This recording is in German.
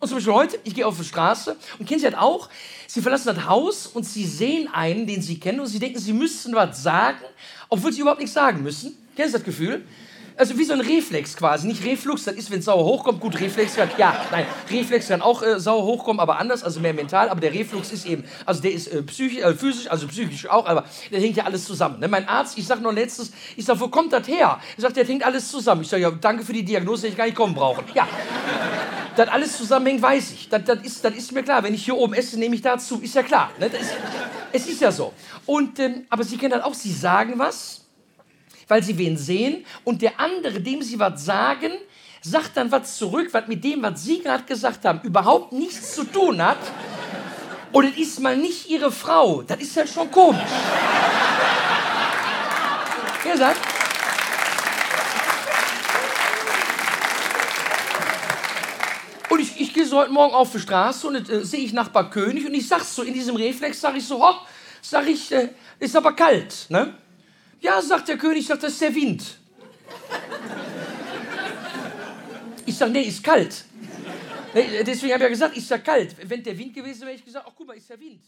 Und zum Beispiel heute, ich gehe auf die Straße und kennen Sie das auch? Sie verlassen das Haus und Sie sehen einen, den Sie kennen und Sie denken, Sie müssten was sagen, obwohl Sie überhaupt nichts sagen müssen. Kennen Sie das Gefühl? Also wie so ein Reflex quasi. Nicht Reflux, das ist, wenn es sauer hochkommt. Gut, Reflex kann, ja, nein, Reflex kann auch äh, sauer hochkommen, aber anders, also mehr mental. Aber der Reflux ist eben, also der ist äh, psychisch, äh, physisch, also psychisch auch, aber der hängt ja alles zusammen. Ne? Mein Arzt, ich sag noch letztes, ich sag, wo kommt das her? Er sagt, der hängt alles zusammen. Ich sage, ja, danke für die Diagnose, hätte ich gar nicht kommen brauchen. Ja. Dass alles zusammenhängt, weiß ich. Das, das, ist, das ist mir klar. Wenn ich hier oben esse, nehme ich dazu. Ist ja klar. Ne? Ist, es ist ja so. Und, ähm, aber Sie kennen das auch. Sie sagen was weil sie wen sehen und der andere, dem sie was sagen, sagt dann was zurück, was mit dem, was sie gerade gesagt haben, überhaupt nichts zu tun hat. Und es ist mal nicht ihre Frau. Das ist ja schon komisch. Wer sagt? Und ich, gehe so heute Morgen auf die Straße und äh, sehe ich Nachbar König und ich sag's so, in diesem Reflex sage ich so, hopp, sag ich, äh, ist aber kalt, ne? Ja, sagt der König, sagt, das ist der Wind. Ich sage, nee, ist kalt. Deswegen habe ich ja gesagt, ist ja kalt. Wenn der Wind gewesen wäre, hätte ich gesagt, ach guck mal, ist der Wind.